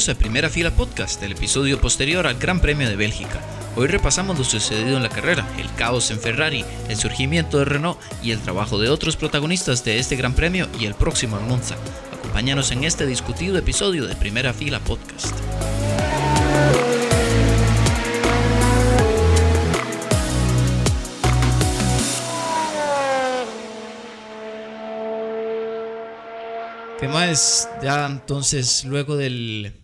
Bienvenidos a Primera Fila Podcast, el episodio posterior al Gran Premio de Bélgica. Hoy repasamos lo sucedido en la carrera, el caos en Ferrari, el surgimiento de Renault y el trabajo de otros protagonistas de este Gran Premio y el próximo en Monza. Acompáñanos en este discutido episodio de Primera Fila Podcast. ¿Qué más? Ya entonces, luego del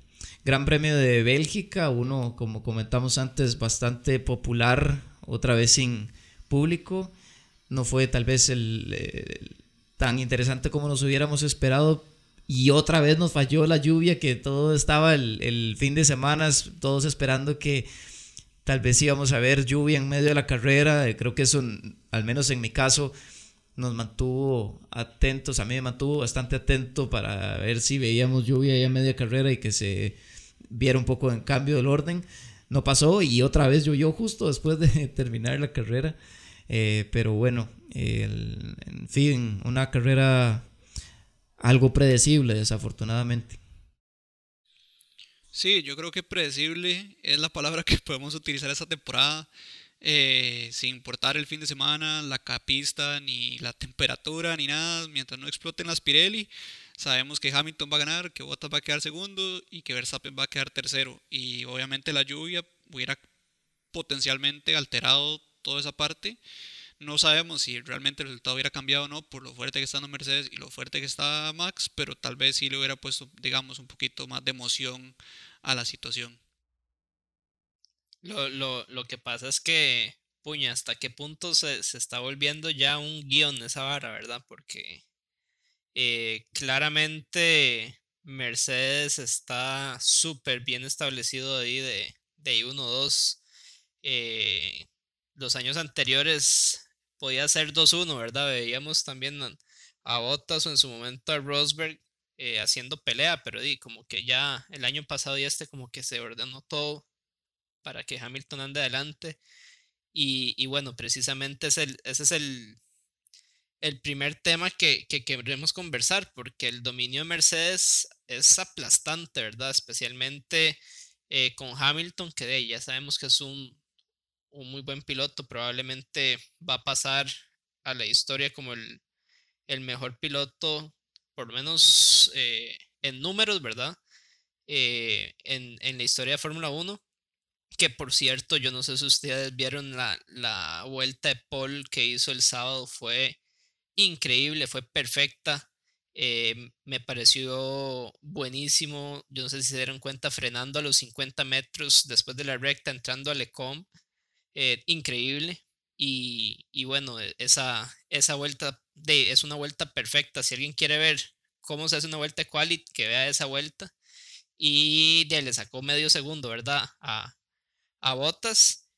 Gran Premio de Bélgica, uno, como comentamos antes, bastante popular, otra vez sin público. No fue tal vez el, tan interesante como nos hubiéramos esperado. Y otra vez nos falló la lluvia, que todo estaba el, fin de semana, todos esperando que tal vez íbamos a ver lluvia en medio de la carrera. Creo que eso, al menos en mi caso, nos mantuvo atentos, a mí me mantuvo bastante atento para ver si veíamos lluvia ya media carrera y que se viera un poco en cambio del orden. No pasó y otra vez llovió justo después de terminar la carrera. Eh, pero bueno, en fin, una carrera algo predecible, desafortunadamente. Sí, yo creo que predecible es la palabra que podemos utilizar esta temporada. Eh, sin importar el fin de semana, la capista, ni la temperatura, ni nada, mientras no exploten las Pirelli, sabemos que Hamilton va a ganar, que Bottas va a quedar segundo y que Verstappen va a quedar tercero. Y obviamente la lluvia hubiera potencialmente alterado toda esa parte. No sabemos si realmente el resultado hubiera cambiado o no por lo fuerte que está Mercedes y lo fuerte que está Max, pero tal vez sí le hubiera puesto, digamos, un poquito más de emoción a la situación. Lo, lo, lo que pasa es que, puña, hasta qué punto se, se está volviendo ya un guion esa vara, ¿verdad? Porque eh, claramente Mercedes está súper bien establecido ahí de, de 1-2. Eh, los años anteriores podía ser 2-1, ¿verdad? Veíamos también a, Bottas o en su momento a Rosberg eh, haciendo pelea, pero di, como que ya el año pasado y este como que se ordenó todo para que Hamilton ande adelante. Y, bueno, precisamente ese es el, el primer tema que, queremos conversar, porque el dominio de Mercedes es aplastante, ¿verdad? Especialmente eh, con Hamilton, que ya sabemos que es un, muy buen piloto, probablemente va a pasar a la historia como el, mejor piloto, por lo menos eh, en números, ¿verdad? Eh, en, en, la historia de Fórmula 1. Que por cierto, yo no sé si ustedes vieron la, la vuelta de Paul que hizo el sábado, fue increíble, fue perfecta. Eh, me pareció buenísimo. Yo no sé si se dieron cuenta, frenando a los 50 metros después de la recta, entrando a Lecom. Eh, increíble. Y, y, bueno, e, esa, esa vuelta es una vuelta perfecta. Si alguien quiere ver cómo se hace una vuelta de quali, que vea esa vuelta. Y de, le sacó medio segundo, ¿verdad? A, a Botas.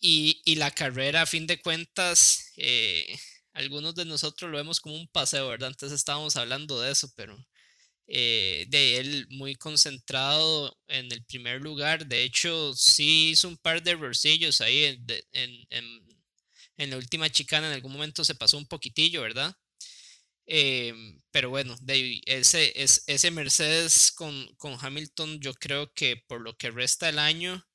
Y, y, la carrera, a fin de cuentas, eh, algunos de nosotros lo vemos como un paseo, ¿verdad? Entonces estábamos hablando de eso, pero eh, de él muy concentrado en el primer lugar. De hecho, sí hizo un par de errorcillos ahí en, en, en, la última chicana. En algún momento se pasó un poquitillo, ¿verdad? Eh, pero bueno, de ese, ese Mercedes con, con Hamilton, yo creo que por lo que resta del año,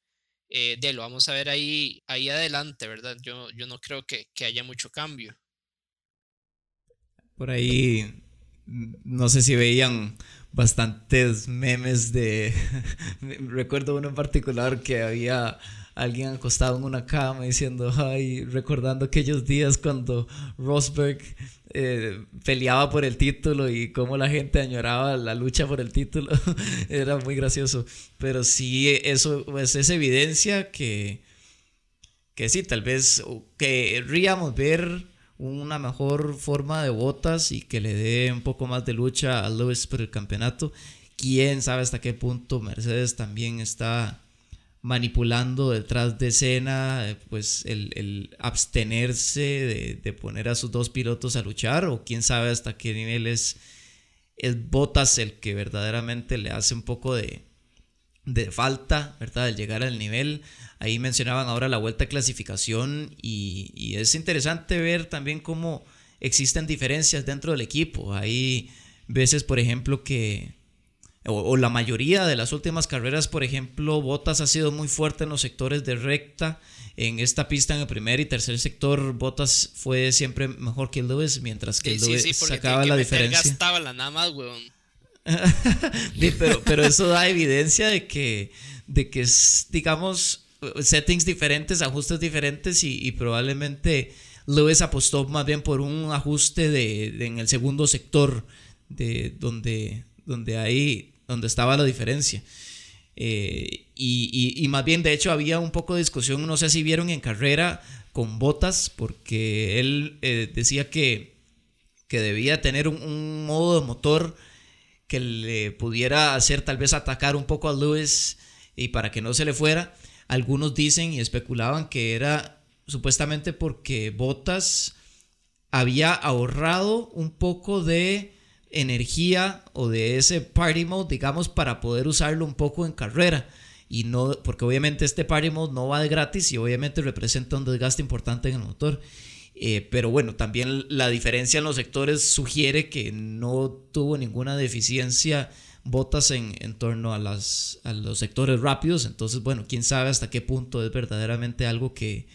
eh, de lo vamos a ver ahí, ahí adelante, ¿verdad? Yo, yo no creo que, haya mucho cambio. Por ahí, no sé si veían bastantes memes de... Recuerdo uno en particular que había alguien acostado en una cama diciendo, ay, recordando aquellos días cuando Rosberg eh, peleaba por el título y cómo la gente añoraba la lucha por el título, era muy gracioso. Pero sí, eso pues, es evidencia que, que sí, tal vez querríamos ver una mejor forma de botas y que le dé un poco más de lucha a Lewis por el campeonato. Quién sabe hasta qué punto Mercedes también está manipulando detrás de escena, pues el, abstenerse de, poner a sus dos pilotos a luchar, o quién sabe hasta qué nivel es, Botas el que verdaderamente le hace un poco de, de falta, ¿verdad? Al llegar al nivel. Ahí mencionaban ahora la vuelta de clasificación y, y es interesante ver también cómo existen diferencias dentro del equipo. Hay veces, por ejemplo, que o, la mayoría de las últimas carreras, por ejemplo, Bottas ha sido muy fuerte en los sectores de recta. En esta pista, en el primer y tercer sector, Bottas fue siempre mejor que Lewis, mientras que Lewis sacaba la diferencia. La nada más, weón. pero, pero eso da evidencia de que, de que es, digamos, settings diferentes, ajustes diferentes y, probablemente Lewis apostó más bien por un ajuste de, en el segundo sector, de donde, donde ahí donde estaba la diferencia. Eh, y, más bien, de hecho, había un poco de discusión, no sé si vieron en carrera con Botas, porque él eh, decía que, que debía tener un, modo de motor que le pudiera hacer tal vez atacar un poco a Lewis y para que no se le fuera. Algunos dicen y especulaban que era supuestamente porque Botas había ahorrado un poco de energía o de ese party mode, digamos, para poder usarlo un poco en carrera. Y no, porque obviamente este party mode no va de gratis y obviamente representa un desgaste importante en el motor. Eh, pero bueno, también la diferencia en los sectores sugiere que no tuvo ninguna deficiencia botas en, en torno a, las, a los sectores rápidos. Entonces, bueno, quién sabe hasta qué punto es verdaderamente algo que,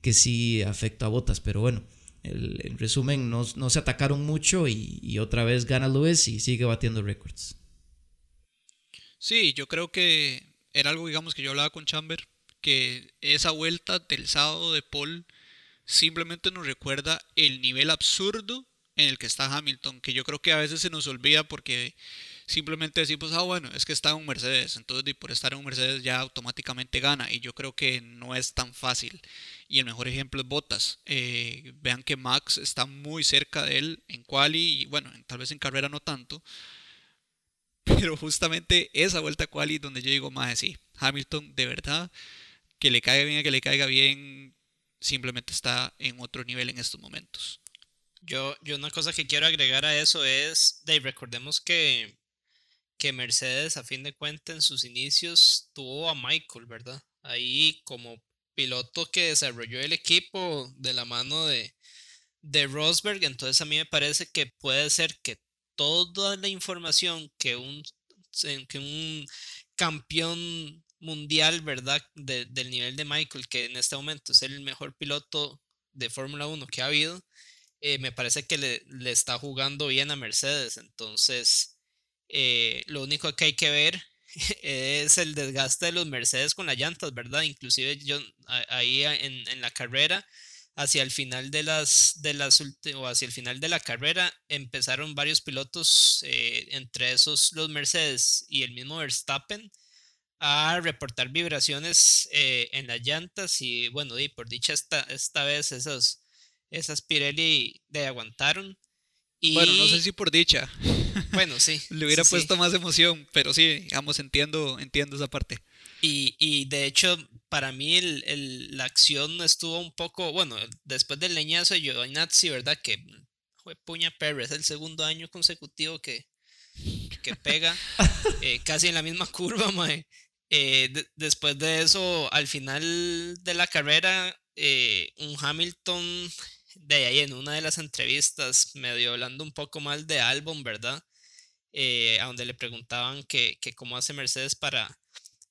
que sí afecta a botas. Pero bueno, en resumen, no, se atacaron mucho y, otra vez gana Lewis y sigue batiendo récords. Sí, yo creo que era algo, digamos, que yo hablaba con Chamber, que esa vuelta del sábado de Paul simplemente nos recuerda el nivel absurdo en el que está Hamilton, que yo creo que a veces se nos olvida porque simplemente decimos, ah, bueno, es que está en un Mercedes, entonces por estar en un Mercedes ya automáticamente gana, y yo creo que no es tan fácil. Y el mejor ejemplo es Bottas. Eh, vean que Max está muy cerca de él en quali y bueno, tal vez en carrera no tanto. Pero justamente esa vuelta a quali donde yo digo, más sí, Hamilton de verdad, que le caiga bien, que le caiga bien, simplemente está en otro nivel en estos momentos. Yo, yo una cosa que quiero agregar a eso es, Dave, recordemos que, que Mercedes a fin de cuentas en sus inicios tuvo a Michael, ¿verdad? Ahí como piloto que desarrolló el equipo de la mano de, de Rosberg. Entonces a mí me parece que puede ser que toda la información que un, que un campeón mundial, ¿verdad? del nivel de Michael, que en este momento es el mejor piloto de Fórmula 1 que ha habido, eh, me parece que le, le, está jugando bien a Mercedes. Entonces, eh, lo único que hay que ver es el desgaste de los Mercedes con las llantas, ¿verdad? Inclusive yo ahí en, en la carrera, hacia el final de las, de las o hacia el final de la carrera, empezaron varios pilotos, eh, entre esos los Mercedes y el mismo Verstappen, a reportar vibraciones eh, en las llantas y bueno, y por dicha esta, esta vez esas Pirelli de aguantaron. Bueno, no sé si por dicha. Bueno, sí. Le hubiera puesto más emoción, pero sí, digamos, entiendo, entiendo esa parte. Y, de hecho, para mí la acción estuvo un poco, bueno, después del leñazo de Giovinazzi, ¿verdad? Que fue puña Pérez, el segundo año consecutivo que, que pega, eh, casi en la misma curva, mae. Eh, después de eso, al final de la carrera, eh, un Hamilton de ahí en una de las entrevistas, medio hablando un poco mal de álbum, ¿verdad? Eh, a donde le preguntaban que, cómo hace Mercedes para,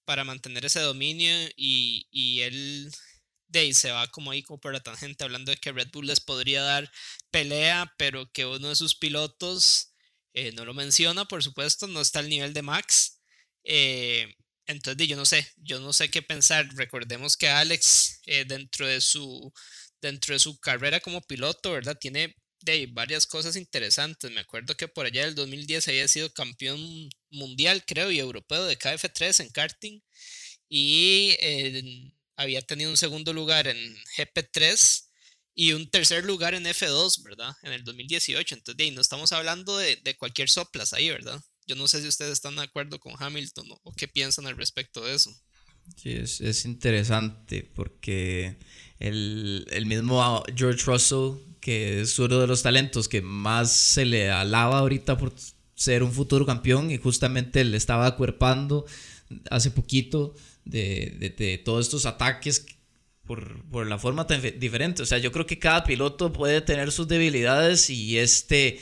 para mantener ese dominio y, y él de ahí se va como ahí como por la tangente hablando de que Red Bull les podría dar pelea, pero que uno de sus pilotos eh, no lo menciona, por supuesto, no está al nivel de Max. Eh, entonces yo no sé, yo no sé qué pensar. Recordemos que Alex dentro de su dentro de su carrera como piloto, ¿verdad? Tiene de varias cosas interesantes. Me acuerdo que por allá del 2010 había sido campeón mundial, creo, y europeo de KF3 en karting. Y había tenido un segundo lugar en GP3 y un tercer lugar en F2, ¿verdad? En el 2018. Entonces, de no estamos hablando de, cualquier soplas ahí, ¿verdad? Yo no sé si ustedes están de acuerdo con Hamilton o qué piensan al respecto de eso. Sí, es, es interesante porque el, el, mismo George Russell, que es uno de los talentos que más se le alaba ahorita por ser un futuro campeón y justamente le estaba acuerpando hace poquito de, de, todos estos ataques por, por, la forma tan diferente. O sea, yo creo que cada piloto puede tener sus debilidades y este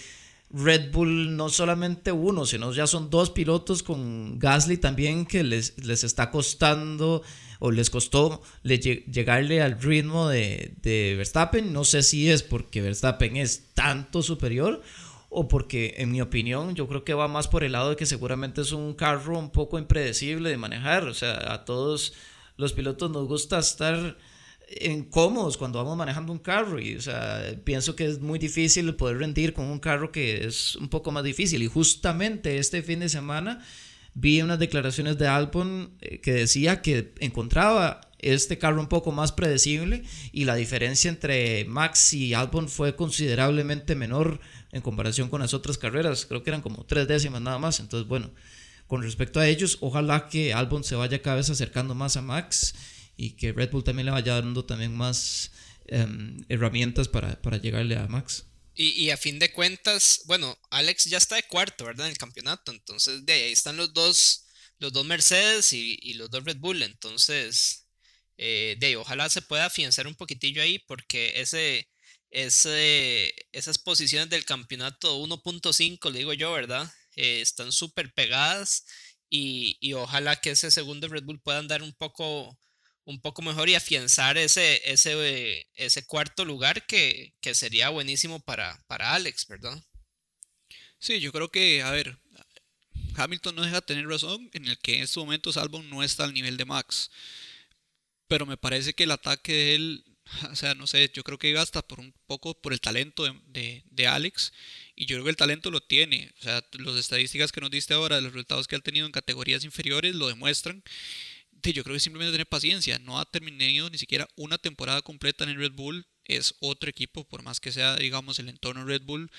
Red Bull no solamente uno, sino ya son dos pilotos con Gasly también que les, les está costando o les costó llegarle al ritmo de, de, Verstappen. No sé si es porque Verstappen es tanto superior o porque, en mi opinión, yo creo que va más por el lado de que seguramente es un carro un poco impredecible de manejar. O sea, a todos los pilotos nos gusta estar incómodos cuando vamos manejando un carro y o sea, pienso que es muy difícil poder rendir con un carro que es un poco más difícil y justamente este fin de semana vi unas declaraciones de Albon eh, que decía que encontraba este carro un poco más predecible y la diferencia entre Max y Albon fue considerablemente menor en comparación con las otras carreras. Creo que eran como tres décimas nada más. Entonces, bueno, con respecto a ellos, ojalá que Albon se vaya cada vez acercando más a Max y que Red Bull también le vaya dando también más em, herramientas para, para llegarle a Max. Y, a fin de cuentas, bueno, Alex ya está de cuarto, ¿verdad? En el campeonato. Entonces, de ahí están los dos, los dos Mercedes y, los dos Red Bull. Entonces, eh, de ahí, ojalá se pueda afianzar un poquitillo ahí, porque ese, ese, esas posiciones del campeonato 1.5, le digo yo, ¿verdad? Eh, están súper pegadas y, y, ojalá que ese segundo Red Bull pueda andar un poco un poco mejor y afianzar ese, ese, ese cuarto lugar que, sería buenísimo para, para Alex, ¿verdad? Sí, yo creo que, a ver, Hamilton no deja de tener razón en el que en estos momentos Albon no está al nivel de Max. Pero me parece que el ataque de él, o sea, no sé, yo creo que iba hasta por un poco por el talento de, de Alex. Y yo creo que el talento lo tiene. O sea, las estadísticas que nos diste ahora, los resultados que ha tenido en categorías inferiores, lo demuestran yo creo que simplemente tener paciencia. No ha terminado ni siquiera una temporada completa en el Red Bull. Es otro equipo, por más que sea, digamos, el entorno Red Bull.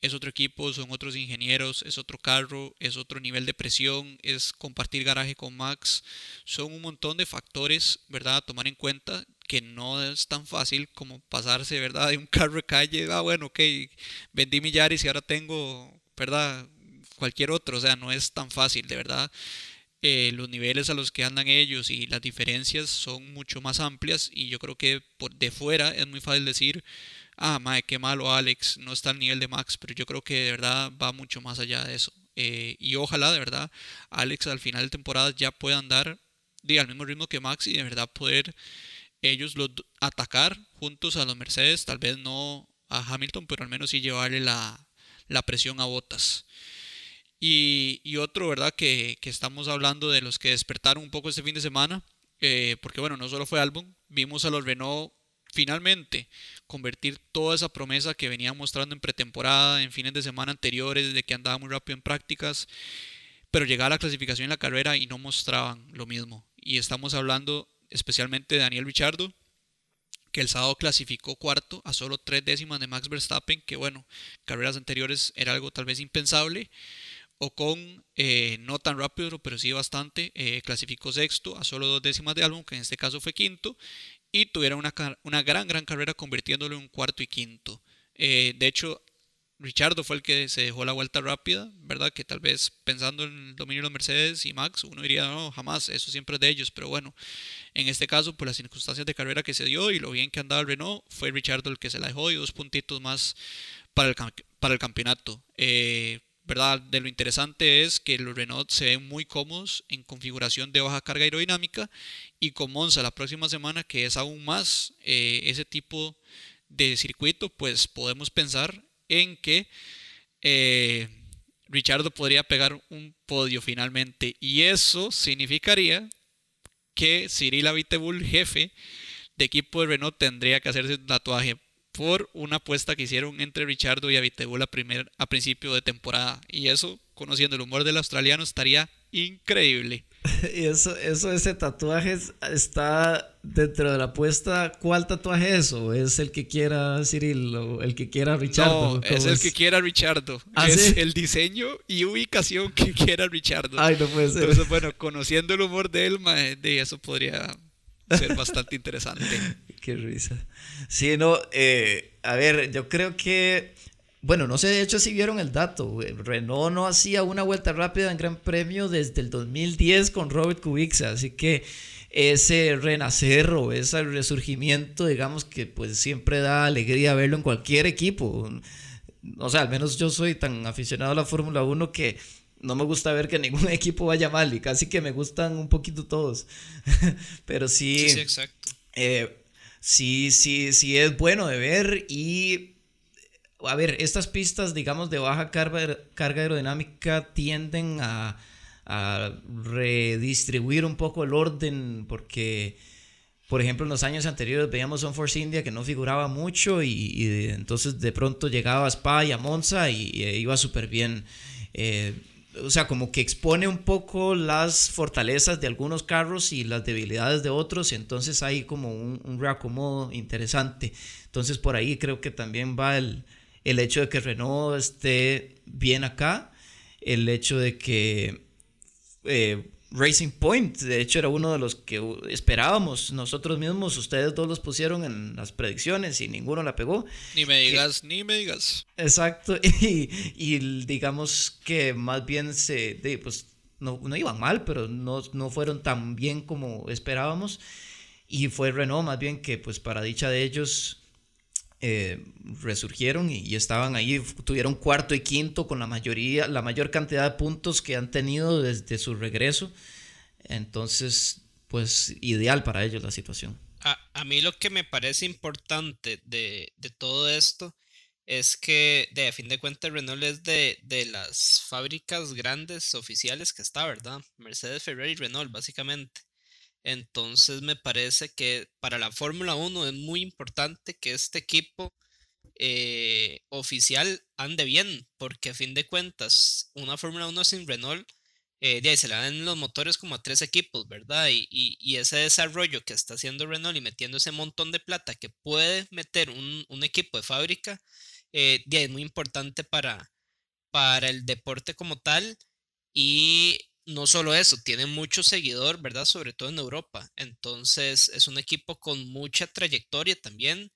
Es otro equipo, son otros ingenieros, es otro carro, es otro nivel de presión, es compartir garaje con Max. Son un montón de factores, ¿verdad? A tomar en cuenta que no es tan fácil como pasarse, ¿verdad? De un carro de calle, ah, bueno, ok, vendí millares y ahora tengo, ¿verdad? Cualquier otro, o sea, no es tan fácil, de verdad. Eh, los niveles a los que andan ellos y las diferencias son mucho más amplias y yo creo que por de fuera es muy fácil decir, ah, madre, qué malo Alex, no está al nivel de Max, pero yo creo que de verdad va mucho más allá de eso. Eh, y ojalá de verdad Alex al final de temporada ya pueda andar al mismo ritmo que Max y de verdad poder ellos los atacar juntos a los Mercedes, tal vez no a Hamilton, pero al menos sí llevarle la, la presión a botas. Y, otro, ¿verdad? Que, estamos hablando de los que despertaron un poco este fin de semana, eh, porque bueno, no solo fue álbum, vimos a los Renault finalmente convertir toda esa promesa que venían mostrando en pretemporada, en fines de semana anteriores, de que andaba muy rápido en prácticas, pero llegaba la clasificación en la carrera y no mostraban lo mismo. Y estamos hablando especialmente de Daniel Richardo, que el sábado clasificó cuarto a solo tres décimas de Max Verstappen, que bueno, carreras anteriores era algo tal vez impensable. Ocon, eh, no tan rápido, pero sí bastante, eh, clasificó sexto a solo dos décimas de álbum, que en este caso fue quinto, y tuvieron una, una gran, gran carrera convirtiéndolo en cuarto y quinto. Eh, de hecho, Richardo fue el que se dejó la vuelta rápida, ¿verdad? Que tal vez pensando en el dominio de Mercedes y Max, uno diría, no, jamás, eso siempre es de ellos, pero bueno, en este caso, por las circunstancias de carrera que se dio y lo bien que andaba Renault, fue Richardo el que se la dejó y dos puntitos más para el, para el campeonato. Eh, ¿verdad? De lo interesante es que los Renault se ven muy cómodos en configuración de baja carga aerodinámica y con Monza la próxima semana, que es aún más eh, ese tipo de circuito, pues podemos pensar en que eh, Richardo podría pegar un podio finalmente y eso significaría que Cyril Abiteboul, jefe de equipo de Renault, tendría que hacerse un tatuaje por una apuesta que hicieron entre Richardo y Abiteboul a, primer, a principio de temporada. Y eso, conociendo el humor del australiano, estaría increíble. Y eso, eso, ese tatuaje está dentro de la apuesta. ¿Cuál tatuaje es eso? ¿Es el que quiera Cyril o el que quiera Richardo? No, es el que quiera Richardo. ¿Ah, es el diseño y ubicación que quiera Richardo. Ay, no puede ser. Entonces, bueno, conociendo el humor de él, de eso podría ser bastante interesante. Qué risa. Sí, no, eh, a ver, yo creo que, bueno, no sé de hecho si vieron el dato. Renault no hacía una vuelta rápida en Gran Premio desde el 2010 con Robert Kubica, así que ese renacer o ese resurgimiento, digamos que pues siempre da alegría verlo en cualquier equipo. o sea, al menos yo soy tan aficionado a la Fórmula 1 que no me gusta ver que ningún equipo vaya mal y casi que me gustan un poquito todos. Pero sí. Sí, exacto. Eh, sí, sí, sí es bueno de ver y. A ver, estas pistas, digamos, de baja carga, aerodinámica tienden a, redistribuir un poco el orden porque por ejemplo, en los años anteriores veíamos Force India que no figuraba mucho y, entonces de pronto llegaba a Spa y a Monza y, iba súper bien. Eh, o sea, como que expone un poco las fortalezas de algunos carros y las debilidades de otros, entonces hay como un, un reacomodo interesante. Entonces por ahí creo que también va el, el hecho de que Renault esté bien acá, el hecho de que... Eh, Racing Point, de hecho era uno de los que esperábamos nosotros mismos, ustedes dos los pusieron en las predicciones y ninguno la pegó. Ni me digas, ni me digas. Exacto, y, digamos que más bien se, pues no, no iban mal, pero no, no fueron tan bien como esperábamos. Y fue Renault más bien que pues para dicha de ellos eh, resurgieron y, estaban ahí, tuvieron cuarto y quinto con la mayoría, la mayor cantidad de puntos que han tenido desde su regreso. Entonces, pues ideal para ellos la situación. A, mí lo que me parece importante de, todo esto es que, de a fin de cuentas, Renault es de, de, las fábricas grandes oficiales que está, ¿verdad? Mercedes, Ferrari y Renault, básicamente. Entonces me parece que para la Fórmula 1 es muy importante que este equipo eh, oficial ande bien, porque a fin de cuentas, una Fórmula 1 sin Renault, eh, se le dan los motores como a tres equipos, ¿verdad? Y, ese desarrollo que está haciendo Renault y metiendo ese montón de plata que puede meter un, equipo de fábrica, eh, es muy importante para, para el deporte como tal. Y no solo eso, tiene mucho seguidor, ¿verdad? Sobre todo en Europa. Entonces es un equipo con mucha trayectoria también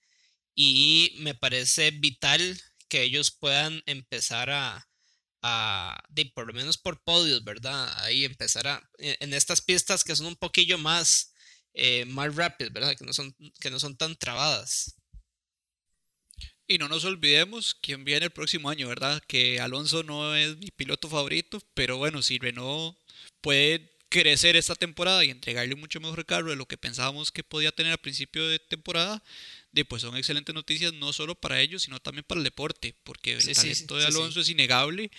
y me parece vital que ellos puedan empezar a, a de, por lo menos por podios, ¿verdad? Ahí empezar a, e, en estas pistas que son un poquillo más, eh, más rápidas, ¿verdad? Que no, son, que no son tan trabadas. Y no nos olvidemos quién viene el próximo año, ¿verdad? Que Alonso no es mi piloto favorito, pero bueno, si Renault puede crecer esta temporada y entregarle mucho mejor carro de lo que pensábamos que podía tener a principio de temporada, de, pues son excelentes noticias no solo para ellos, sino también para el deporte, porque el talento de Alonso es innegable.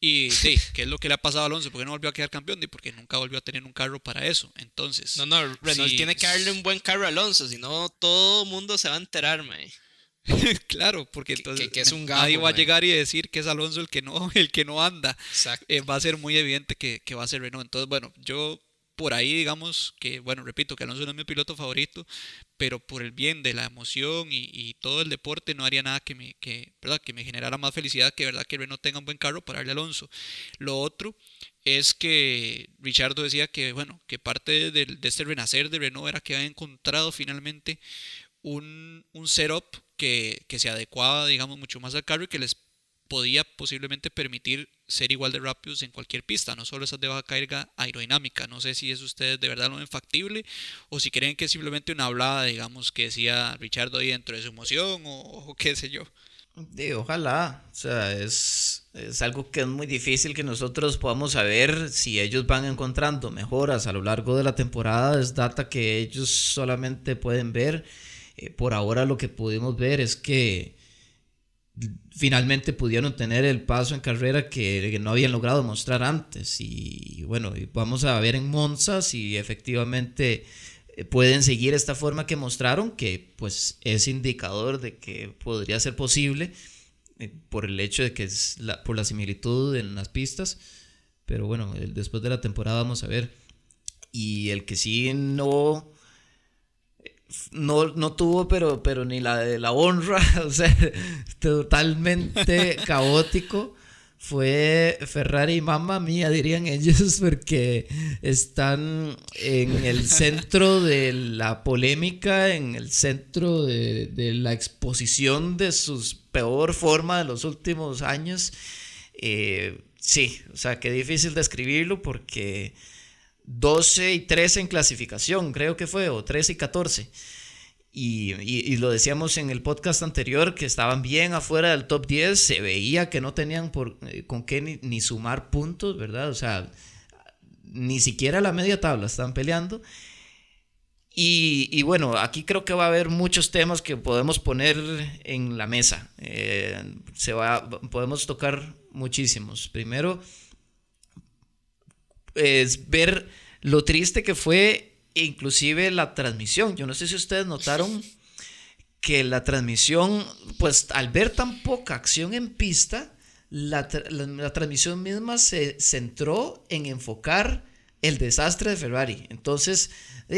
Y sí, ¿qué es lo que le ha pasado a Alonso? ¿Por qué no volvió a quedar campeón? De porque nunca volvió a tener un carro para eso. Entonces. No, no, Renault tiene que darle un buen carro a Alonso, si no todo el mundo se va a enterar, man. claro, porque entonces que, es un nadie va a llegar y decir que es Alonso el que no, el que no anda. Eh, va a ser muy evidente que, va a ser Renault. Entonces, bueno, yo por ahí digamos que, bueno, repito, que Alonso no es mi piloto favorito, pero por el bien de la emoción y, todo el deporte no haría nada que me, que, ¿verdad? que me generara más felicidad que verdad que Renault tenga un buen carro para darle a Alonso. Lo otro es que Richardo decía que, bueno, que parte de, de este renacer de Renault era que había encontrado finalmente un, un setup que, se adecuaba, digamos, mucho más al carro y que les podía posiblemente permitir ser igual de rápidos en cualquier pista, no solo esas de baja carga aerodinámica. No sé si es ustedes de verdad lo ven factible o si creen que es simplemente una hablada, digamos, que decía Richard ahí dentro de su emoción o, qué sé yo. ojalá, o sea, es, es algo que es muy difícil que nosotros podamos saber si ellos van encontrando mejoras a lo largo de la temporada, es data que ellos solamente pueden ver eh, por ahora lo que pudimos ver es que finalmente pudieron tener el paso en carrera que, no habían logrado mostrar antes. Y bueno, vamos a ver en Monza si efectivamente eh, pueden seguir esta forma que mostraron, que pues es indicador de que podría ser posible eh, por el hecho de que es por la similitud en las pistas. Pero bueno, después de la temporada vamos a ver. Y el que sí no no, no tuvo, pero, pero ni la de la honra, o sea, totalmente caótico. Fue Ferrari y mamá mía, dirían ellos, porque están en el centro de la polémica, en el centro de, la exposición de su peor forma de los últimos años. Eh, sí, o sea, qué difícil describirlo porque 12 y 13 en clasificación, creo que fue, o 13 y 14. y, lo decíamos en el podcast anterior, que estaban bien afuera del top 10, se veía que no tenían por, eh, con qué ni, sumar puntos, ¿verdad? O sea, ni siquiera la media tabla están peleando. Y, bueno, aquí creo que va a haber muchos temas que podemos poner en la mesa. Eh, se va, podemos tocar muchísimos. Primero, es ver lo triste que fue inclusive la transmisión. Yo no sé si ustedes notaron que la transmisión, pues al ver tan poca acción en pista, la, transmisión misma se centró en enfocar el desastre de Ferrari. Entonces,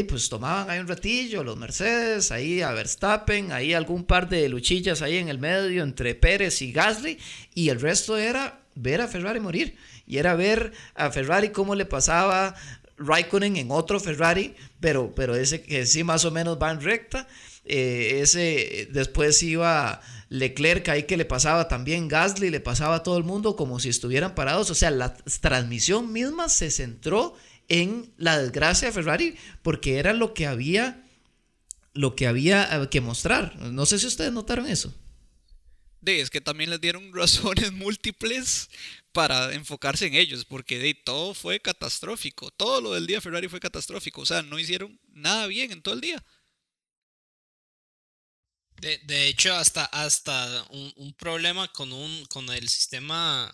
pues tomaban ahí un ratillo los Mercedes, ahí a Verstappen, ahí algún par de luchillas ahí en el medio entre Pérez y Gasly, y el resto era ver a Ferrari morir. Y era ver a Ferrari cómo le pasaba Raikkonen en otro Ferrari, pero, pero ese que sí más o menos va en recta. Eh, ese después iba Leclerc ahí que le pasaba también Gasly, le pasaba a todo el mundo como si estuvieran parados. O sea, la transmisión misma se centró en la desgracia de Ferrari porque era lo que había lo que había eh, que mostrar. No sé si ustedes notaron eso. De, es que también les dieron razones múltiples para enfocarse en ellos, porque de todo fue catastrófico. Todo lo del día Ferrari fue catastrófico. O sea, no hicieron nada bien en todo el día. De, de hecho, hasta, hasta un, problema con, un, con el sistema,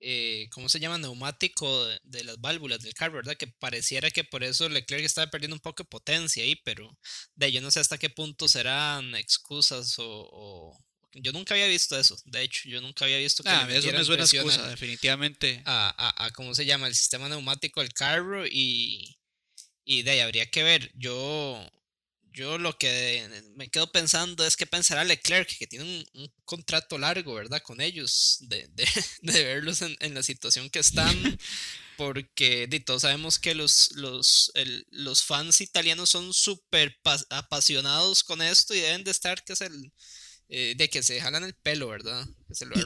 eh, ¿cómo se llama? Neumático de, las válvulas del carro, ¿verdad? Que pareciera que por eso Leclerc estaba perdiendo un poco de potencia ahí, pero de yo no sé hasta qué punto serán excusas o yo nunca había visto eso, de hecho, yo nunca había visto que ah, eso me suena excusa, definitivamente. A, a, ¿cómo se llama? El sistema neumático del carro y, y de ahí habría que ver. Yo, yo lo que me quedo pensando es que pensará Leclerc, que tiene un, contrato largo, ¿verdad? Con ellos, de, de, de verlos en, en, la situación que están. porque de, todos sabemos que los, los, los fans italianos son súper apasionados con esto y deben de estar, que es el eh, de que se jalan el pelo, ¿verdad?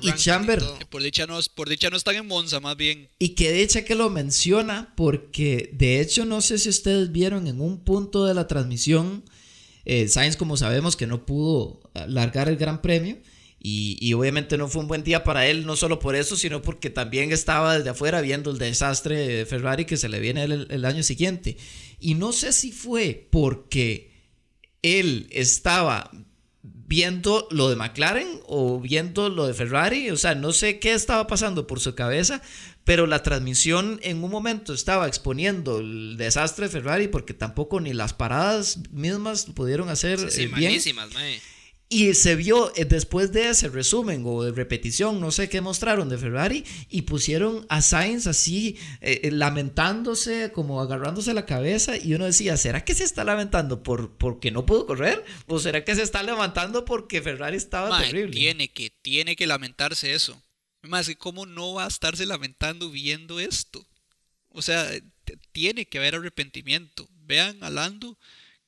y, Chamber. por, dicha no, por dicha no están en Monza, más bien. Y que de hecho que lo menciona, porque de hecho no sé si ustedes vieron en un punto de la transmisión, eh, Sainz, como sabemos, que no pudo largar el Gran Premio. Y, obviamente no fue un buen día para él, no solo por eso, sino porque también estaba desde afuera viendo el desastre de Ferrari que se le viene el, el año siguiente. Y no sé si fue porque él estaba viendo lo de McLaren o viendo lo de Ferrari, o sea, no sé qué estaba pasando por su cabeza, pero la transmisión en un momento estaba exponiendo el desastre de Ferrari porque tampoco ni las paradas mismas pudieron hacer sí, sí, bien. Y se vio eh, después de ese resumen o de repetición, no sé qué mostraron de Ferrari, y pusieron a Sainz así eh, eh, lamentándose, como agarrándose la cabeza, y uno decía, ¿será que se está lamentando por, porque no pudo correr? ¿O será que se está lamentándolo porque Ferrari estaba terrible? Tiene que, tiene que lamentarse eso. Más ¿cómo no va a estarse lamentando viendo esto? O sea, tiene que haber arrepentimiento. Vean a Lando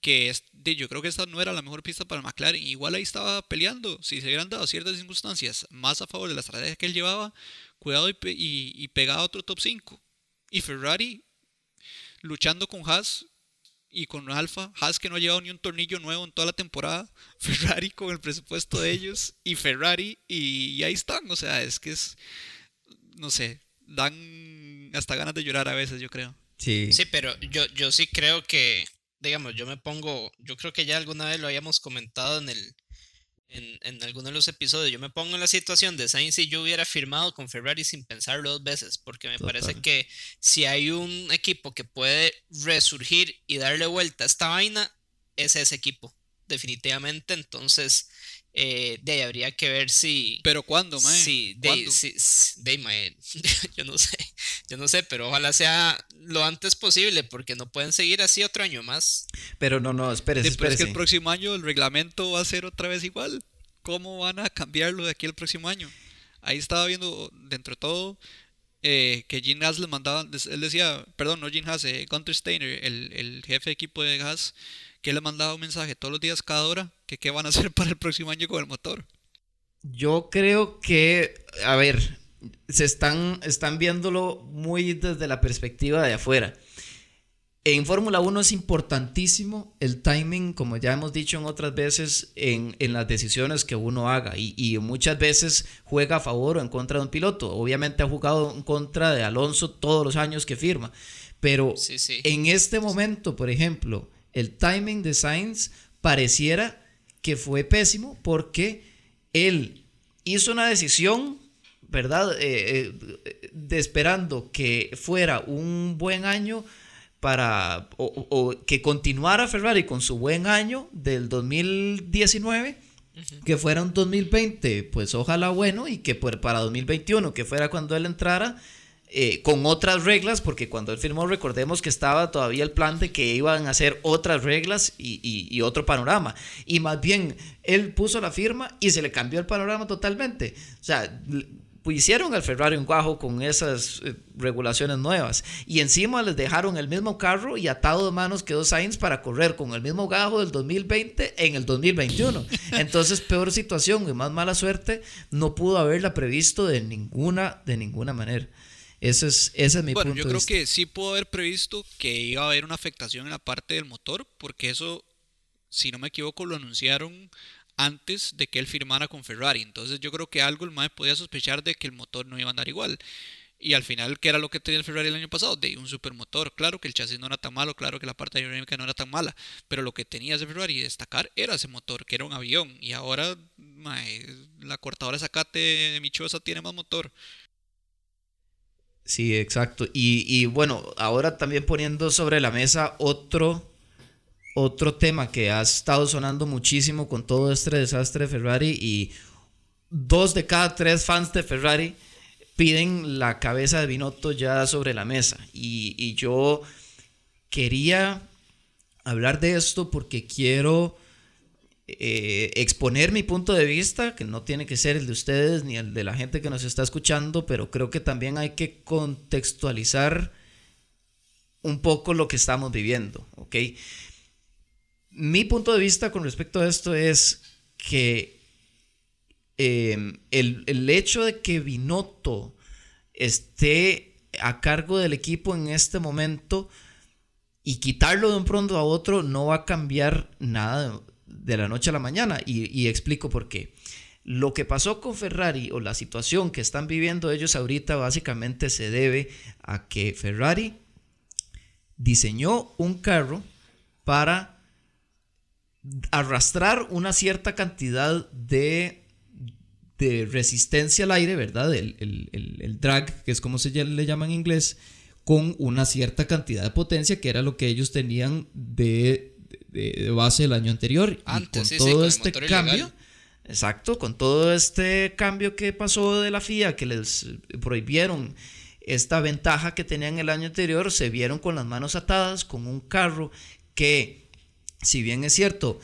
que yo creo que esta no era la mejor pista para McLaren. Igual ahí estaba peleando. Si se hubieran dado ciertas circunstancias más a favor de la estrategia que él llevaba, cuidado y, y, pegaba otro top 5. Y Ferrari luchando con Haas y con Alfa. Haas que no ha llevado ni un tornillo nuevo en toda la temporada. Ferrari con el presupuesto de ellos. Y Ferrari y, ahí están. O sea, es que es, no sé, dan hasta ganas de llorar a veces, yo creo. Sí, sí pero yo, yo sí creo que digamos, yo me pongo, yo creo que ya alguna vez lo habíamos comentado en el, en, en alguno de los episodios, yo me pongo en la situación de Sainz y yo hubiera firmado con Ferrari sin pensarlo dos veces, porque me parece que si hay un equipo que puede resurgir y darle vuelta a esta vaina, es ese equipo, definitivamente, entonces eh, de ahí habría que ver si. ¿Pero cuándo, mae? Sí, de, sí, de mae, yo no sé. Yo no sé, pero ojalá sea lo antes posible, porque no pueden seguir así otro año más. Pero no, no, espérese, espérese. es que el próximo año el reglamento va a ser otra vez igual. ¿Cómo van a cambiarlo de aquí al próximo año? Ahí estaba viendo, dentro de todo, eh, que Gene Haas les mandaba. Él decía, perdón, no Gene Haas, eh, Gunter Steiner, el, el jefe de equipo de Haas que le mandaba un mensaje todos los días, cada hora, que qué van a hacer para el próximo año con el motor. Yo creo que, a ver, se están, están viéndolo muy desde la perspectiva de afuera. en Fórmula 1 es importantísimo el timing, como ya hemos dicho en otras veces, en, las decisiones que uno haga. Y, muchas veces juega a favor o en contra de un piloto. Obviamente ha jugado en contra de Alonso todos los años que firma. Pero en este momento, por ejemplo, el timing de Sainz pareciera que fue pésimo porque él hizo una decisión, ¿verdad? Eh, eh, de esperando que fuera un buen año para o, que continuara Ferrari con su buen año del 2019, que fuera un 2020, pues ojalá bueno, y que para 2021, que fuera cuando él entrara, eh, con otras reglas, porque cuando él firmó, recordemos que estaba todavía el plan de que iban a hacer otras reglas y, otro panorama. Y más bien, él puso la firma y se le cambió el panorama totalmente. O sea, hicieron al Ferrari un guajo con esas eh, regulaciones nuevas y encima les dejaron el mismo carro y atado de manos quedó Sainz para correr con el mismo gajo del 2020 en el 2021. Entonces, peor situación y más mala suerte no pudo haberla previsto de ninguna, de ninguna manera. Ese es, ese es mi bueno, yo creo que sí pudo haber previsto que iba a haber una afectación en la parte del motor, porque eso, si no me equivoco, lo anunciaron antes de que él firmara con Ferrari. Entonces yo creo que algo el MAE podía sospechar de que el motor no iba a andar igual. Y al final, ¿qué era lo que tenía el Ferrari el año pasado? De un supermotor. Claro que el chasis no era tan malo, claro que la parte aerodinámica no era tan mala, pero lo que tenía ese Ferrari destacar era ese motor, que era un avión. Y ahora la cortadora de zacate de Michosa tiene más motor. Sí, exacto. Y, y bueno, ahora también poniendo sobre la mesa otro otro tema que ha estado sonando muchísimo con todo este desastre de Ferrari y dos de cada tres fans de Ferrari piden la cabeza de Binotto ya sobre la mesa. Y, yo quería hablar de esto porque quiero eh, exponer mi punto de vista, que no tiene que ser el de ustedes ni el de la gente que nos está escuchando, pero creo que también hay que contextualizar un poco lo que estamos viviendo, ¿ok? mi punto de vista con respecto a esto es que em, el, hecho de que Binotto esté a cargo del equipo en este momento y quitarlo de un pronto a otro no va a cambiar nada de la noche a la mañana. Y, explico por qué. Lo que pasó con Ferrari o la situación que están viviendo ellos ahorita básicamente se debe a que Ferrari diseñó un carro para arrastrar una cierta cantidad de, resistencia al aire, ¿verdad? El, drag, que es como se le llama en inglés, con una cierta cantidad de potencia, que era lo que ellos tenían de, base el año anterior. Antes, y con todo este cambio. Exacto, con todo este cambio que pasó de la FIA, que les prohibieron esta ventaja que tenían el año anterior, se vieron con las manos atadas, con un carro que si bien es cierto,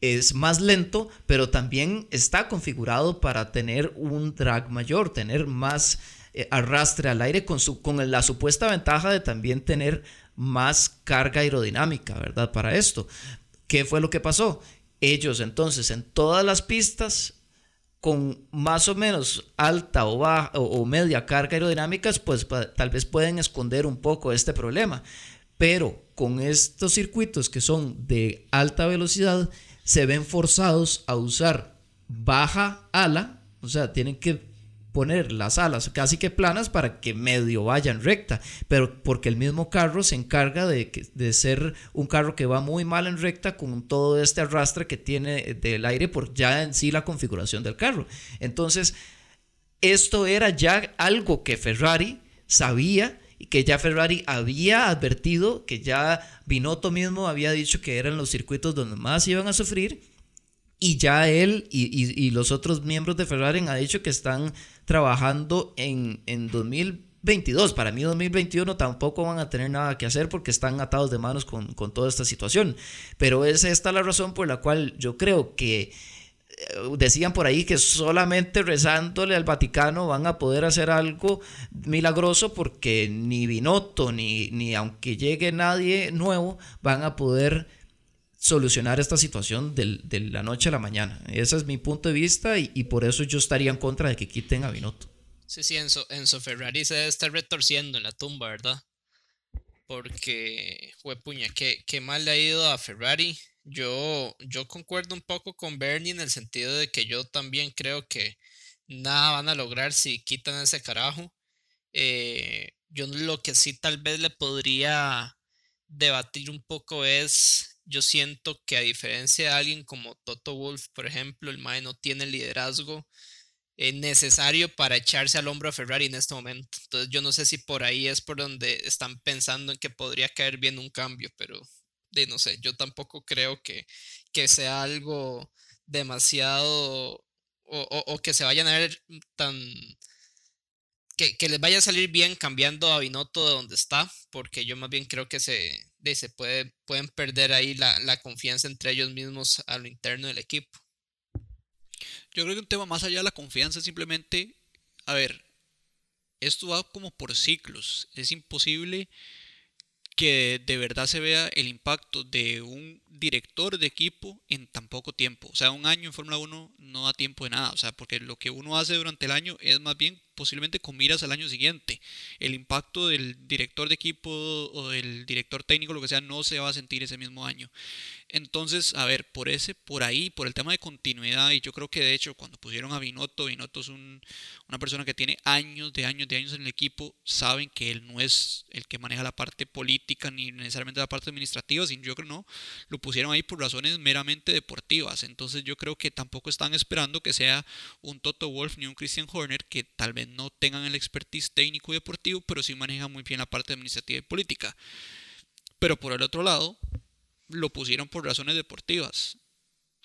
es más lento, pero también está configurado para tener un drag mayor, tener más eh, arrastre al aire con, su, con la supuesta ventaja de también tener más carga aerodinámica, ¿verdad? Para esto. ¿Qué fue lo que pasó? Ellos entonces en todas las pistas con más o menos alta o baja o, media carga aerodinámicas, pues tal vez pueden esconder un poco este problema. Pero con estos circuitos que son de alta velocidad, se ven forzados a usar baja ala, o sea, tienen que poner las alas casi que planas para que medio vayan recta, pero porque el mismo carro se encarga de, de ser un carro que va muy mal en recta con todo este arrastre que tiene del aire por ya en sí la configuración del carro. Entonces, esto era ya algo que Ferrari sabía que ya Ferrari había advertido, que ya Binotto mismo había dicho que eran los circuitos donde más iban a sufrir. Y ya él y, los otros miembros de Ferrari han dicho que están trabajando en, en 2022. Para mí 2021 tampoco van a tener nada que hacer porque están atados de manos con, con toda esta situación. Pero es esta la razón por la cual yo creo que decían por ahí que solamente rezándole al Vaticano van a poder hacer algo milagroso porque ni Binotto ni, ni aunque llegue nadie nuevo van a poder solucionar esta situación de la noche a la mañana. Ese es mi punto de vista y, por eso yo estaría en contra de que quiten a Binotto. Sí, sí, Enzo, Enzo Ferrari se debe estar retorciendo en la tumba, ¿verdad? porque, puña, qué, qué mal le ha ido a Ferrari. Yo, yo concuerdo un poco con Bernie en el sentido de que yo también creo que nada van a lograr si quitan ese carajo. Eh, yo lo que sí tal vez le podría debatir un poco es, yo siento que a diferencia de alguien como Toto Wolf, por ejemplo, el MAE no tiene liderazgo eh, necesario para echarse al hombro a Ferrari en este momento. Entonces yo no sé si por ahí es por donde están pensando en que podría caer bien un cambio, pero de no sé, yo tampoco creo que, que sea algo demasiado o, que se vayan a ver tan... Que, les vaya a salir bien cambiando a Binotto de donde está, porque yo más bien creo que se, puede, pueden perder ahí la, la confianza entre ellos mismos a lo interno del equipo. Yo creo que un tema más allá de la confianza es simplemente, a ver, esto va como por ciclos. Es imposible que de verdad se vea el impacto de un director de equipo en tan poco tiempo. O sea, un año en Fórmula 1 no da tiempo de nada. O sea, porque lo que uno hace durante el año es más bien posiblemente con miras al año siguiente. El impacto del director de equipo o del director técnico, lo que sea, no se va a sentir ese mismo año. Entonces, a ver, por ese, por ahí, por el tema de continuidad, y yo creo que de hecho cuando pusieron a Binotto, Binotto es un, una persona que tiene años de años de años en el equipo, saben que él no es el que maneja la parte política ni necesariamente la parte administrativa, sino yo creo no, lo pusieron ahí por razones meramente deportivas. Entonces yo creo que tampoco están esperando que sea un Toto Wolf ni un Christian Horner que tal vez no tengan el expertise técnico y deportivo, pero sí manejan muy bien la parte administrativa y política. Pero por el otro lado, lo pusieron por razones deportivas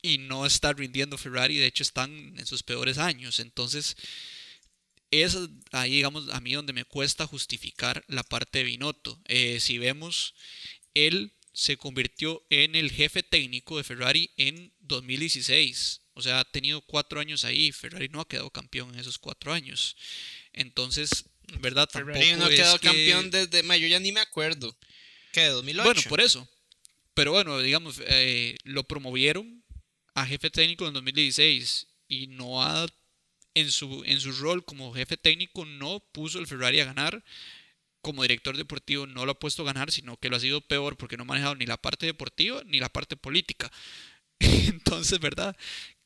y no está rindiendo Ferrari, de hecho están en sus peores años. Entonces, es ahí, digamos, a mí donde me cuesta justificar la parte de Binotto. Eh, si vemos, él se convirtió en el jefe técnico de Ferrari en 2016. O sea, ha tenido cuatro años ahí. Ferrari no ha quedado campeón en esos cuatro años. Entonces, ¿verdad? Ferrari no ha quedado campeón desde mayo, ya ni me acuerdo. ¿Qué? ¿2008? Bueno, por eso. Pero bueno, digamos, eh, lo promovieron a jefe técnico en 2016 y no ha, en su, en su rol como jefe técnico, no puso el Ferrari a ganar. Como director deportivo no lo ha puesto a ganar, sino que lo ha sido peor porque no ha manejado ni la parte deportiva ni la parte política. Entonces, ¿verdad?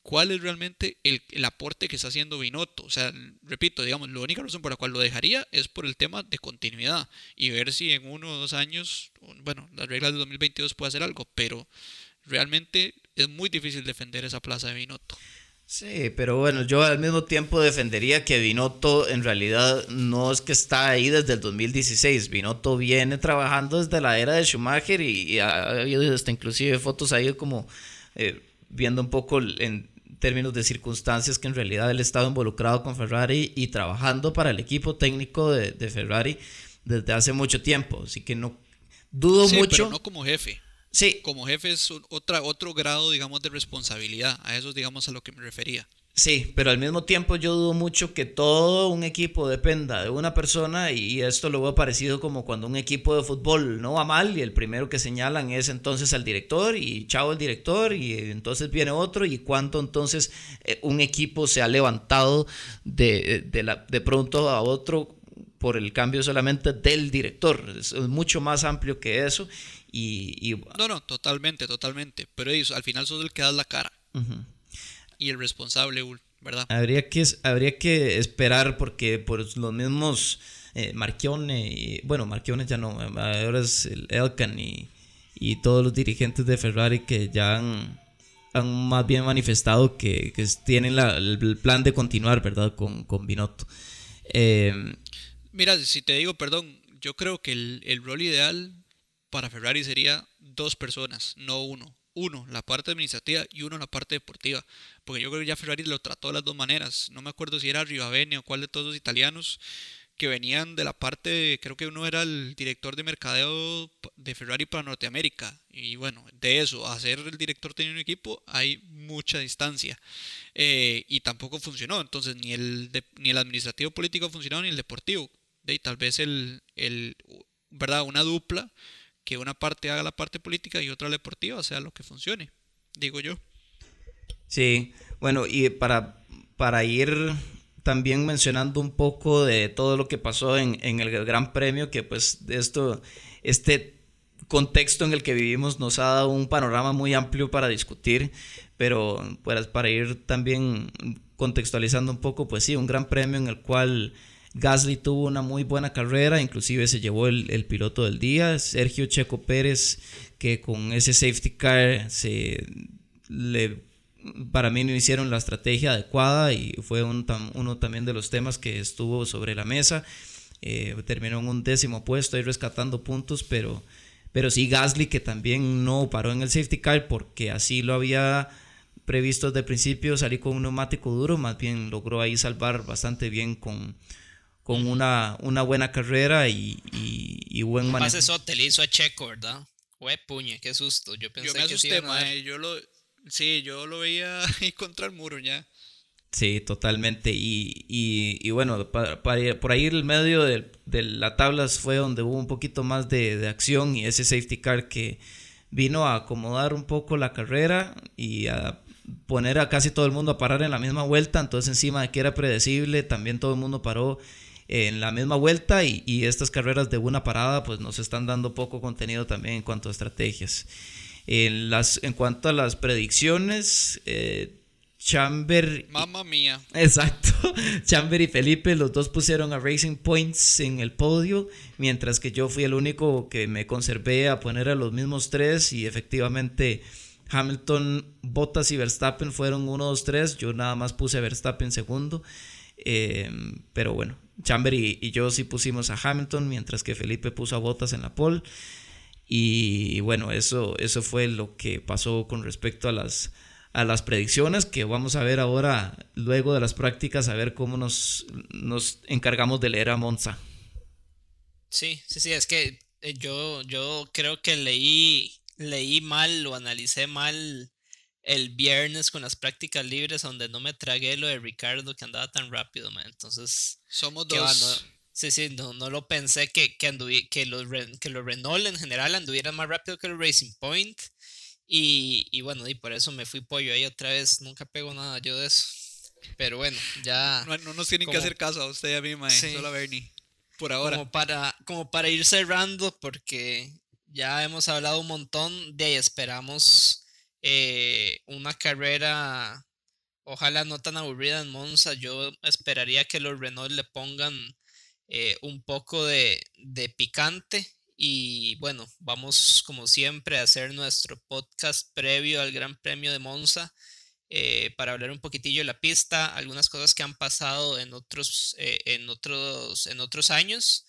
¿Cuál es realmente el, aporte que está haciendo Binotto? O sea, repito, digamos, la única razón por la cual lo dejaría es por el tema de continuidad y ver si en uno o dos años bueno, las reglas de 2022 puede hacer algo, pero realmente es muy difícil defender esa plaza de Binotto. Sí, pero bueno, yo al mismo tiempo defendería que Binotto en realidad no es que está ahí desde el 2016. Binotto viene trabajando desde la era de Schumacher y, ha habido hasta inclusive fotos ahí como eh, viendo un poco en términos de circunstancias que en realidad él ha estado involucrado con Ferrari y trabajando para el equipo técnico de, de Ferrari desde hace mucho tiempo. Así que no Dudo mucho. Pero no como jefe. Sí. Como jefe es otra, otro grado, digamos, de responsabilidad. A eso, digamos, a lo que me refería. Sí, pero al mismo tiempo yo dudo mucho que todo un equipo dependa de una persona y esto lo veo parecido como cuando un equipo de fútbol no va mal y el primero que señalan es entonces al director y chao el director y entonces viene otro y cuánto entonces eh, un equipo se ha levantado de, de, la, de pronto a otro por el cambio solamente del director. Es, mucho más amplio que eso. Y, No, no, totalmente, totalmente. Pero ellos, al final sos el que da la cara. Y el responsable, ¿verdad? Habría que, habría que esperar porque por los mismos eh, Marchione, bueno, Marchione ya no, ahora es el Elkan y, y todos los dirigentes de Ferrari que ya han, han más bien manifestado que, que tienen la, el plan de continuar, ¿verdad? Con, con Binotto. Eh, Mira, si te digo, perdón, yo creo que el, rol ideal para Ferrari sería dos personas, no uno. Uno, la parte administrativa y uno, la parte deportiva. Porque yo creo que ya Ferrari lo trató de las dos maneras. No me acuerdo si era Rivavene o cuál de todos los italianos que venían de la parte, creo que uno era el director de mercadeo de Ferrari para Norteamérica. Y bueno, de eso, a el director de un equipo hay mucha distancia. Eh, y tampoco funcionó. Entonces, ni el, ni el administrativo político funcionó, ni el deportivo de tal vez el, el, ¿verdad? Una dupla, que una parte haga la parte política y otra deportiva, sea lo que funcione, digo yo. Sí, bueno, y para, para ir también mencionando un poco de todo lo que pasó en, en el Gran Premio, que pues esto, este contexto en el que vivimos nos ha dado un panorama muy amplio para discutir, pero pues, para ir también contextualizando un poco, pues sí, un gran premio en el cual Gasly tuvo una muy buena carrera, inclusive se llevó el, piloto del día, Sergio Checo Pérez, que con ese safety car se le para mí no hicieron la estrategia adecuada y fue un, uno también de los temas que estuvo sobre la mesa. Eh, terminó en un décimo puesto ahí rescatando puntos, pero, pero sí Gasly que también no paró en el safety car porque así lo había previsto desde el principio, salir con un neumático duro, más bien logró ahí salvar bastante bien con, con una, una buena carrera y, y, buen manejo. Pase te le hizo a Checo, ¿verdad? Fue puñe, qué susto. Yo pensé yo me asusté, que yo lo Sí, yo lo veía ahí contra el muro ya. Sí, totalmente. Y, y, bueno, por ahí el medio de, de, la tabla fue donde hubo un poquito más de, de, acción y ese safety car que vino a acomodar un poco la carrera y a poner a casi todo el mundo a parar en la misma vuelta. Entonces encima de que era predecible, también todo el mundo paró en la misma vuelta y, y estas carreras de una parada pues nos están dando poco contenido también en cuanto a estrategias. En, las, en cuanto a las predicciones, eh, Chamber. Mamma mía. Exacto. Chamber y Felipe, los dos pusieron a Racing Points en el podio, mientras que yo fui el único que me conservé a poner a los mismos tres y efectivamente Hamilton, Bottas y Verstappen fueron 1, 2, 3. Yo nada más puse a Verstappen segundo. Eh, pero bueno, Chamber y, yo sí pusimos a Hamilton, mientras que Felipe puso a Bottas en la pole. Y bueno, eso, eso fue lo que pasó con respecto a las, a las predicciones que vamos a ver ahora, luego de las prácticas, a ver cómo nos, nos encargamos de leer a Monza. Sí, sí, sí, es que eh, yo, yo creo que leí, leí mal o analicé mal el viernes con las prácticas libres donde no me tragué lo de Ricardo que andaba tan rápido, man. Entonces, somos dos. Sí, sí, no, no lo pensé que, que, que, los, que los Renault en general anduvieran más rápido que el Racing Point. Y, y, bueno, y por eso me fui pollo ahí otra vez. Nunca pego nada yo de eso. Pero bueno, ya. No, no nos tienen que hacer caso a usted y a mí, mae. Solo a Bernie. Por ahora. Como para, como para ir cerrando, porque ya hemos hablado un montón de ahí esperamos eh, una carrera. Ojalá no tan aburrida en Monza. Yo esperaría que los Renault le pongan eh, un poco de, picante. Y bueno, vamos como siempre a hacer nuestro podcast previo al Gran Premio de Monza eh, para hablar un poquitillo de la pista, algunas cosas que han pasado en otros, en otros, en otros años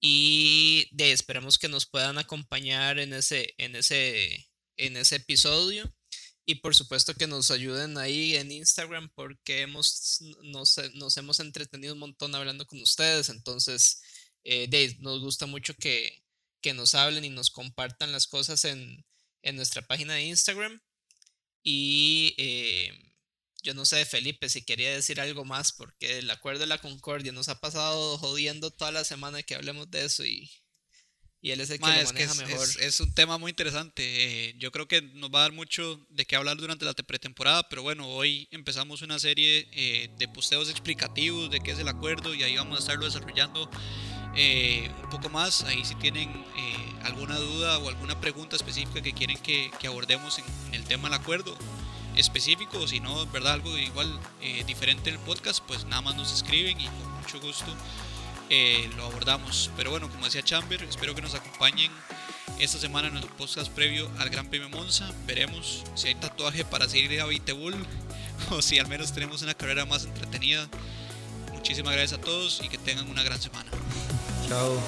y de, esperemos que nos puedan acompañar en ese, en ese, en ese episodio. Y por supuesto que nos ayuden ahí en Instagram porque hemos, nos, nos hemos entretenido un montón hablando con ustedes. Entonces, eh, Dave, nos gusta mucho que, que, nos hablen y nos compartan las cosas en, en nuestra página de Instagram. Y eh, yo no sé, Felipe, si quería decir algo más porque el acuerdo de la concordia nos ha pasado jodiendo toda la semana que hablemos de eso y y él es el que lo maneja mejor. Es, un tema muy interesante. Eh, yo creo que nos va a dar mucho de qué hablar durante la pretemporada, pero bueno, hoy empezamos una serie eh, de posteos explicativos de qué es el acuerdo y ahí vamos a estarlo desarrollando eh, un poco más. Ahí si tienen alguna duda o alguna pregunta específica que quieren que, que abordemos en, el tema del acuerdo específico, o si no, verdad, algo igual diferente en el podcast, pues nada más nos escriben y con mucho gusto eh, lo abordamos. Pero bueno, como decía Chamber, espero que nos acompañen esta semana en el podcast previo al Gran Premio Monza. Veremos si hay tatuaje para seguir a Bull o si al menos tenemos una carrera más entretenida. Muchísimas gracias a todos y que tengan una gran semana. Chao.